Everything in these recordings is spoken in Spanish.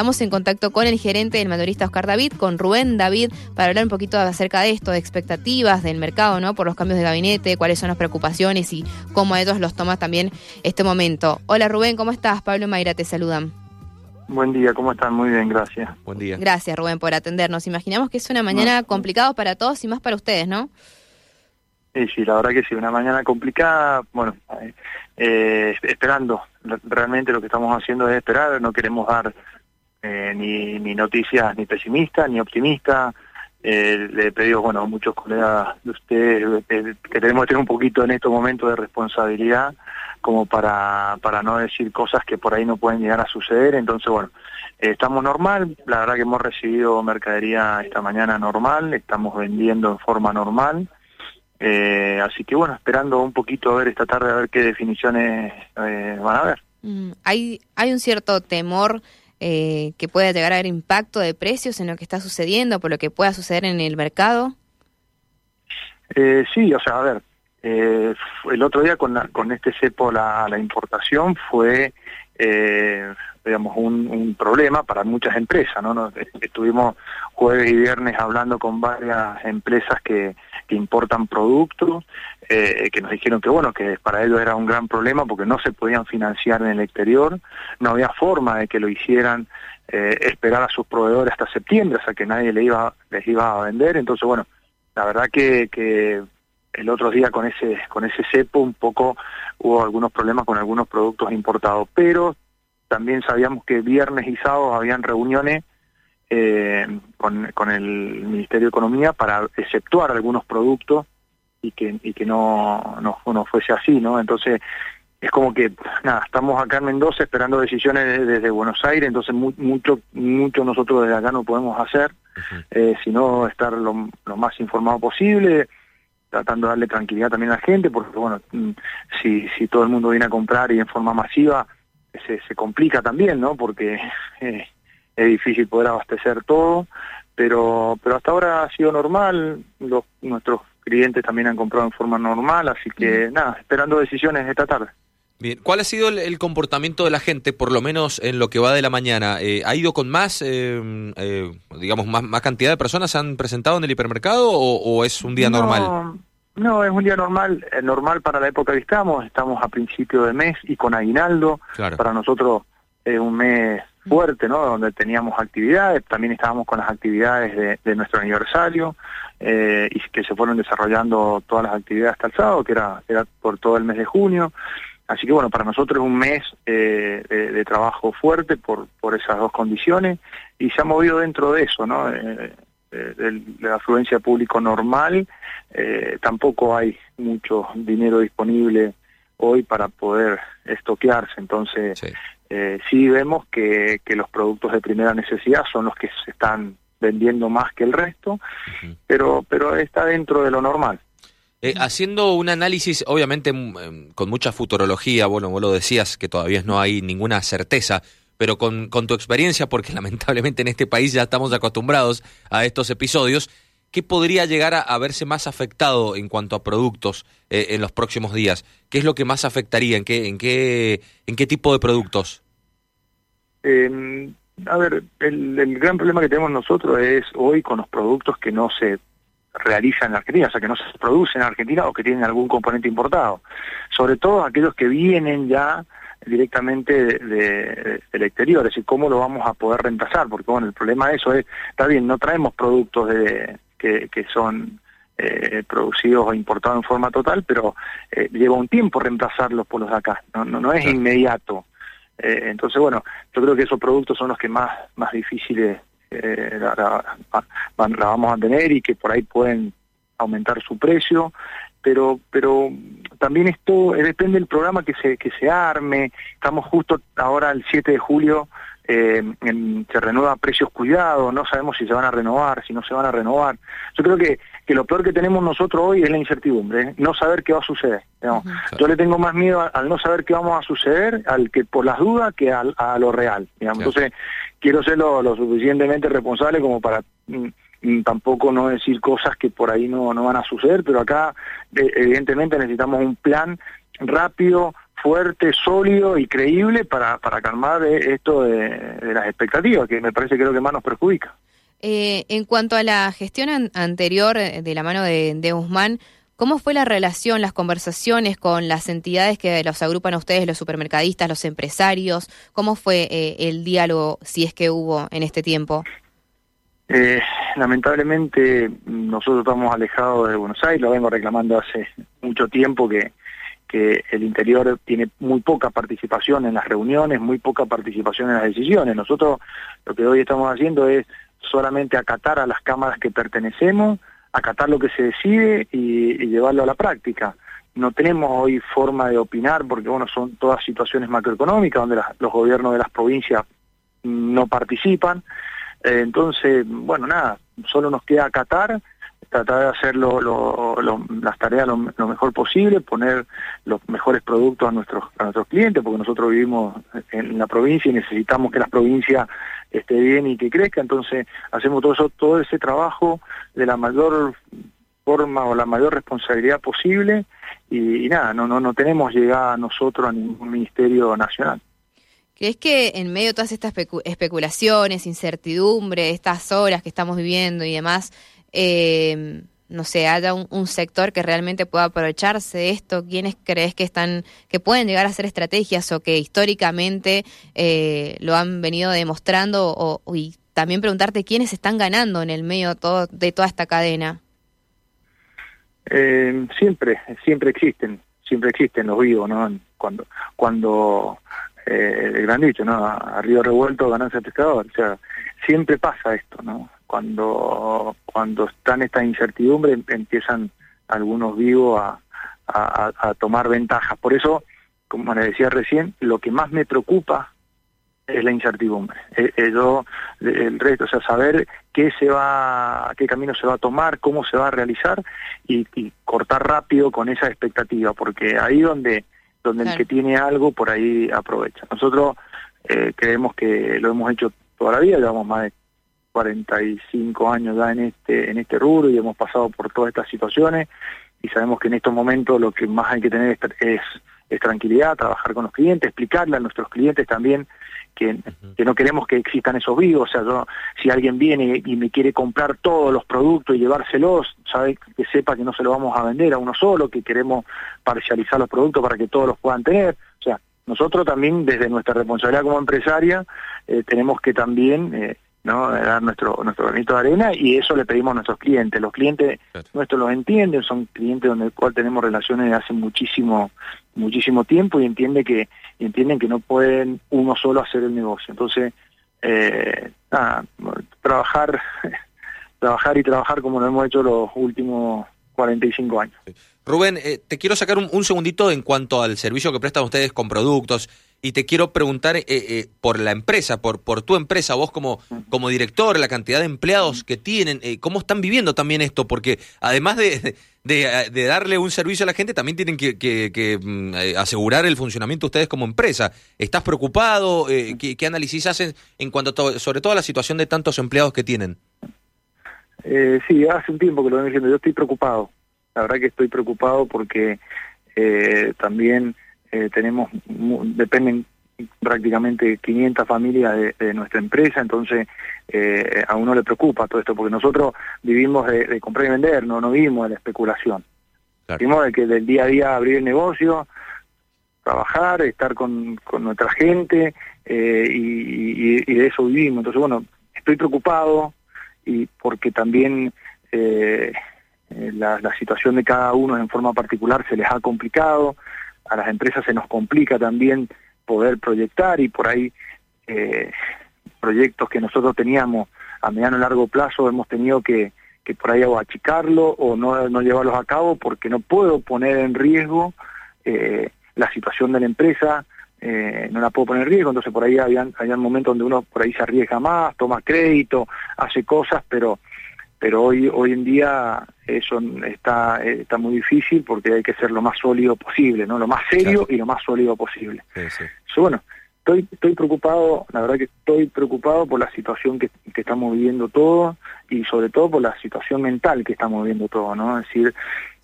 Estamos en contacto con el gerente del mayorista Oscar David, con Rubén David, para hablar un poquito acerca de esto, de expectativas del mercado, ¿no? Por los cambios de gabinete, cuáles son las preocupaciones y cómo ellos los toma también este momento. Hola Rubén, ¿cómo estás? Pablo y Mayra te saludan. Buen día, ¿cómo están? Muy bien, gracias. Buen día. Gracias Rubén por atendernos. Imaginamos que es una mañana complicada para todos y más para ustedes, ¿no? Sí, sí, la verdad que sí, una mañana complicada, bueno, eh, esperando, realmente lo que estamos haciendo es esperar, no queremos dar eh, ni, ni noticias ni pesimistas ni optimistas, eh, le he pedido, bueno, a muchos colegas de ustedes eh, que tenemos que tener un poquito en estos momentos de responsabilidad como para, para no decir cosas que por ahí no pueden llegar a suceder, entonces bueno, estamos normal, la verdad que hemos recibido mercadería esta mañana normal, estamos vendiendo en forma normal, eh, así que bueno, esperando un poquito a ver esta tarde a ver qué definiciones eh, van a haber. Mm, hay, hay un cierto temor eh, que pueda llegar a haber impacto de precios en lo que está sucediendo, por lo que pueda suceder en el mercado. Eh, sí, o sea, a ver, eh, el otro día con, este cepo la, importación fue eh, digamos, un, problema para muchas empresas, ¿no? Estuvimos jueves y viernes hablando con varias empresas que, importan productos, eh, que nos dijeron que, bueno, que para ellos era un gran problema porque no se podían financiar en el exterior, no había forma de que lo hicieran esperar a sus proveedores hasta septiembre, o sea que nadie le iba, les iba a vender, entonces, bueno, la verdad que el otro día con ese con ese cepo un poco hubo algunos problemas con algunos productos importados, pero también sabíamos que viernes y sábado habían reuniones eh, con, con el Ministerio de Economía para exceptuar algunos productos y que, y que no, no, no fuese así, ¿no? Entonces, es como que, nada, estamos acá en Mendoza esperando decisiones desde, Buenos Aires, entonces mu mucho, mucho nosotros desde acá no podemos hacer, uh -huh. eh, sino estar lo, lo más informado posible, tratando de darle tranquilidad también a la gente, porque bueno, mm, si, si todo el mundo viene a comprar y en forma masiva, se, se complica también, ¿no? Porque eh, es difícil poder abastecer todo, pero, pero hasta ahora ha sido normal, los, nuestros clientes también han comprado en forma normal, así que mm. nada, esperando decisiones esta tarde. Bien, ¿cuál ha sido el, el, comportamiento de la gente, por lo menos en lo que va de la mañana? Eh, ¿Ha ido con más, eh, eh, digamos, más, más, cantidad de personas se han presentado en el hipermercado o, o es un día no, normal? No, es un día normal, eh, normal para la época que estamos, estamos a principio de mes y con aguinaldo, claro. para nosotros es un mes fuerte, ¿no? Donde teníamos actividades, también estábamos con las actividades de, de nuestro aniversario eh, y que se fueron desarrollando todas las actividades hasta el sábado, que era, era por todo el mes de junio. Así que bueno, para nosotros es un mes eh, de, de, trabajo fuerte por, por esas dos condiciones y se ha movido dentro de eso, ¿no? Eh, de, de, la afluencia público normal, eh, tampoco hay mucho dinero disponible hoy para poder estoquearse, entonces sí, eh, sí vemos que, que, los productos de primera necesidad son los que se están vendiendo más que el resto, uh -huh. pero, pero está dentro de lo normal. Eh, haciendo un análisis, obviamente con mucha futurología, bueno, vos lo decías que todavía no hay ninguna certeza, pero con, con, tu experiencia, porque lamentablemente en este país ya estamos acostumbrados a estos episodios, ¿qué podría llegar a, a verse más afectado en cuanto a productos eh, en los próximos días? ¿Qué es lo que más afectaría? ¿En qué, en qué, en qué tipo de productos? Eh, a ver, el, el gran problema que tenemos nosotros es hoy con los productos que no se realiza en Argentina, o sea, que no se produce en Argentina o que tienen algún componente importado. Sobre todo aquellos que vienen ya directamente de, de, del exterior, es decir, cómo lo vamos a poder reemplazar, porque bueno, el problema de eso es, está bien, no traemos productos de, que, que son eh, producidos o importados en forma total, pero eh, lleva un tiempo reemplazarlos por los de acá, no, no, no es inmediato. Eh, entonces, bueno, yo creo que esos productos son los que más, más difíciles eh, la, la, la, vamos a tener y que por ahí pueden aumentar su precio, pero pero también esto eh, depende del programa que se que se arme. Estamos justo ahora el 7 de julio eh, en, se renueva precios cuidados, no sabemos si se van a renovar, si no se van a renovar. Yo creo que, que lo peor que tenemos nosotros hoy es la incertidumbre, ¿eh? no saber qué va a suceder. Yo le tengo más miedo al, al, no saber qué vamos a suceder, al que por las dudas, que al, a lo real. Digamos. Entonces, quiero ser lo, lo, suficientemente responsable como para mm, mm, tampoco no decir cosas que por ahí no, no van a suceder, pero acá eh, evidentemente necesitamos un plan rápido, fuerte, sólido y creíble para, para calmar eh, esto de, las expectativas, que me parece que es lo que más nos perjudica. Eh, en cuanto a la gestión anterior eh, de la mano de, de, Guzmán, ¿cómo fue la relación, las conversaciones con las entidades que los agrupan a ustedes, los supermercadistas, los empresarios? ¿Cómo fue el diálogo, si es que hubo en este tiempo? lamentablemente nosotros estamos alejados de Buenos Aires, lo vengo reclamando hace mucho tiempo que que el interior tiene muy poca participación en las reuniones, muy poca participación en las decisiones. Nosotros lo que hoy estamos haciendo es solamente acatar a las cámaras que pertenecemos, acatar lo que se decide y, llevarlo a la práctica. No tenemos hoy forma de opinar porque bueno son todas situaciones macroeconómicas donde los gobiernos de las provincias no participan. Eh, entonces, bueno, nada, solo nos queda acatar tratar de hacer las tareas lo, mejor posible, poner los mejores productos a nuestros, a nuestros clientes, porque nosotros vivimos en la provincia y necesitamos que la provincia esté bien y que crezca, entonces hacemos todo eso, todo ese trabajo de la mayor forma o la mayor responsabilidad posible y, nada, no, no, no tenemos llegada nosotros a ningún ministerio nacional. ¿Crees que en medio de todas estas especulaciones, incertidumbre, estas horas que estamos viviendo y demás, eh, no sé, haya un, sector que realmente pueda aprovecharse de esto? ¿Quiénes crees que están, que pueden llegar a ser estrategias o que históricamente eh, lo han venido demostrando? O, y también preguntarte quiénes están ganando en el medio todo, de toda esta cadena. Eh, siempre, siempre existen, siempre existen los vivos, ¿no? Cuando, cuando eh, el gran dicho, ¿no? A río revuelto ganancia pescador, o sea, siempre pasa esto, ¿no? Cuando cuando están estas incertidumbres empiezan algunos vivos a, a, tomar ventajas. Por eso, como le decía recién, lo que más me preocupa es la incertidumbre. Eh, eh, el resto, o sea, saber qué se va, qué camino se va a tomar, cómo se va a realizar y, cortar rápido con esa expectativa, porque ahí donde donde el que tiene algo por ahí aprovecha. Nosotros eh, creemos que lo hemos hecho toda la vida, llevamos más de 45 años ya en este en este rubro y hemos pasado por todas estas situaciones y sabemos que en estos momentos lo que más hay que tener es, es, tranquilidad, trabajar con los clientes, explicarle a nuestros clientes también que, que, no queremos que existan esos vivos, o sea, yo, si alguien viene y me quiere comprar todos los productos y llevárselos, sabe que sepa que no se lo vamos a vender a uno solo, que queremos parcializar los productos para que todos los puedan tener, o sea, nosotros también desde nuestra responsabilidad como empresaria eh, tenemos que también eh, ¿no? dar nuestro nuestro granito de arena y eso le pedimos a nuestros clientes. Los clientes nuestros los entienden, son clientes con el cual tenemos relaciones de hace muchísimo muchísimo tiempo y entiende que entienden que no pueden uno solo hacer el negocio. Entonces, eh, trabajar trabajar y trabajar como lo hemos hecho los últimos 45 años. Rubén, eh, te quiero sacar un, segundito en cuanto al servicio que prestan ustedes con productos y te quiero preguntar eh, eh, por la empresa, por, por tu empresa, vos como, como director, la cantidad de empleados que tienen, ¿cómo están viviendo también esto? Porque además de, de, darle un servicio a la gente, también tienen que, que, mm, asegurar el funcionamiento ustedes como empresa. ¿Estás preocupado? ¿qué, ¿qué, análisis hacen en cuanto sobre todo a la situación de tantos empleados que tienen? sí, hace un tiempo que lo vengo diciendo, yo estoy preocupado la verdad que estoy preocupado porque eh, también eh, tenemos, dependen prácticamente 500 familias de, nuestra empresa, entonces eh, a uno le preocupa todo esto, porque nosotros vivimos de, comprar y vender, no, no vivimos de la especulación. Vivimos de que del día a día abrir el negocio, trabajar, estar con, con nuestra gente y, y, de eso vivimos. Entonces, bueno, estoy preocupado y porque también eh, eh, la, situación de cada uno en forma particular se les ha complicado, a las empresas se nos complica también poder proyectar y por ahí eh, proyectos que nosotros teníamos a mediano y largo plazo hemos tenido que, que por ahí o achicarlo o no, no llevarlos a cabo porque no puedo poner en riesgo eh, la situación de la empresa, no la puedo poner en riesgo, entonces por ahí habían momentos donde uno por ahí se arriesga más, toma crédito, hace cosas, pero pero hoy hoy en día eso está está muy difícil porque hay que ser lo más sólido posible no lo más serio y lo más sólido posible. Bueno estoy, estoy preocupado, la verdad que estoy preocupado por la situación que, estamos viviendo todos y sobre todo por la situación mental que estamos viviendo todos, ¿no? Es decir,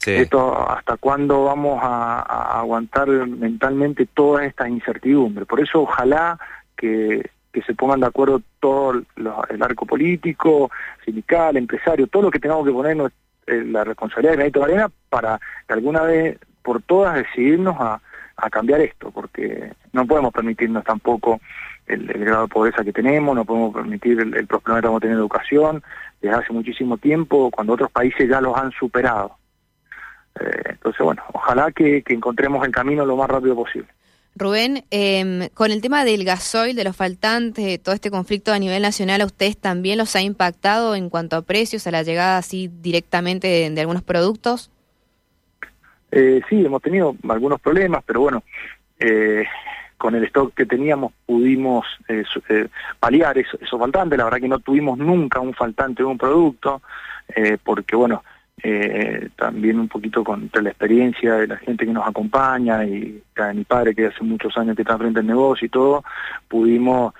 esto, ¿hasta cuándo vamos a, aguantar mentalmente toda esta incertidumbre? Por eso ojalá que, que se pongan de acuerdo todo el arco político, sindical, empresario, todo lo que tengamos que poner eh, la responsabilidad de Granito Arena para alguna vez por todas decidirnos a, cambiar esto, porque no podemos permitirnos tampoco el, grado de pobreza que tenemos, no podemos permitir el, problema que estamos teniendo de educación desde hace muchísimo tiempo, cuando otros países ya los han superado. Eh, entonces, bueno, ojalá que, encontremos el camino lo más rápido posible. Rubén, em, con el tema del gasoil, de los faltantes, todo este conflicto a nivel nacional, ¿a ustedes también los ha impactado en cuanto a precios, a la llegada así directamente de algunos productos? Eh, sí, hemos tenido algunos problemas, pero bueno, eh, con el stock que teníamos pudimos eh, eh paliar esos eso faltantes. La verdad que no tuvimos nunca un faltante de un producto, eh, porque bueno, también un poquito con la experiencia de la gente que nos acompaña y de mi padre que hace muchos años que está frente al negocio y todo, pudimos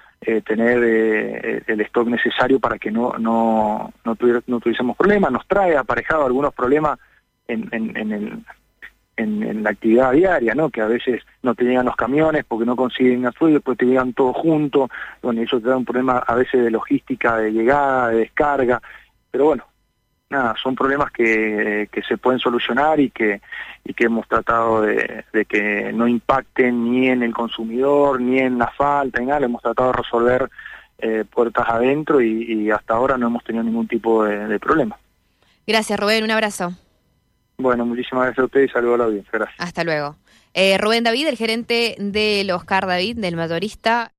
tener el stock necesario para que no no no, no tuviésemos problemas. Nos trae aparejado algunos problemas en, en, en la actividad diaria, ¿no? Que a veces no te llegan los camiones porque no consiguen azul, después te llegan todos juntos, bueno, eso te da un problema a veces de logística, de llegada, de descarga, pero bueno, nada, son problemas que, que se pueden solucionar y que, y que hemos tratado de, que no impacten ni en el consumidor, ni en la falta, ni nada, hemos tratado de resolver eh, puertas adentro y, hasta ahora no hemos tenido ningún tipo de, de problema. Gracias, Rubén, un abrazo. Bueno, muchísimas gracias a ustedes y saludos a la audiencia. Gracias. Hasta luego. Eh, Rubén David, el gerente del Oscar David, del motorista.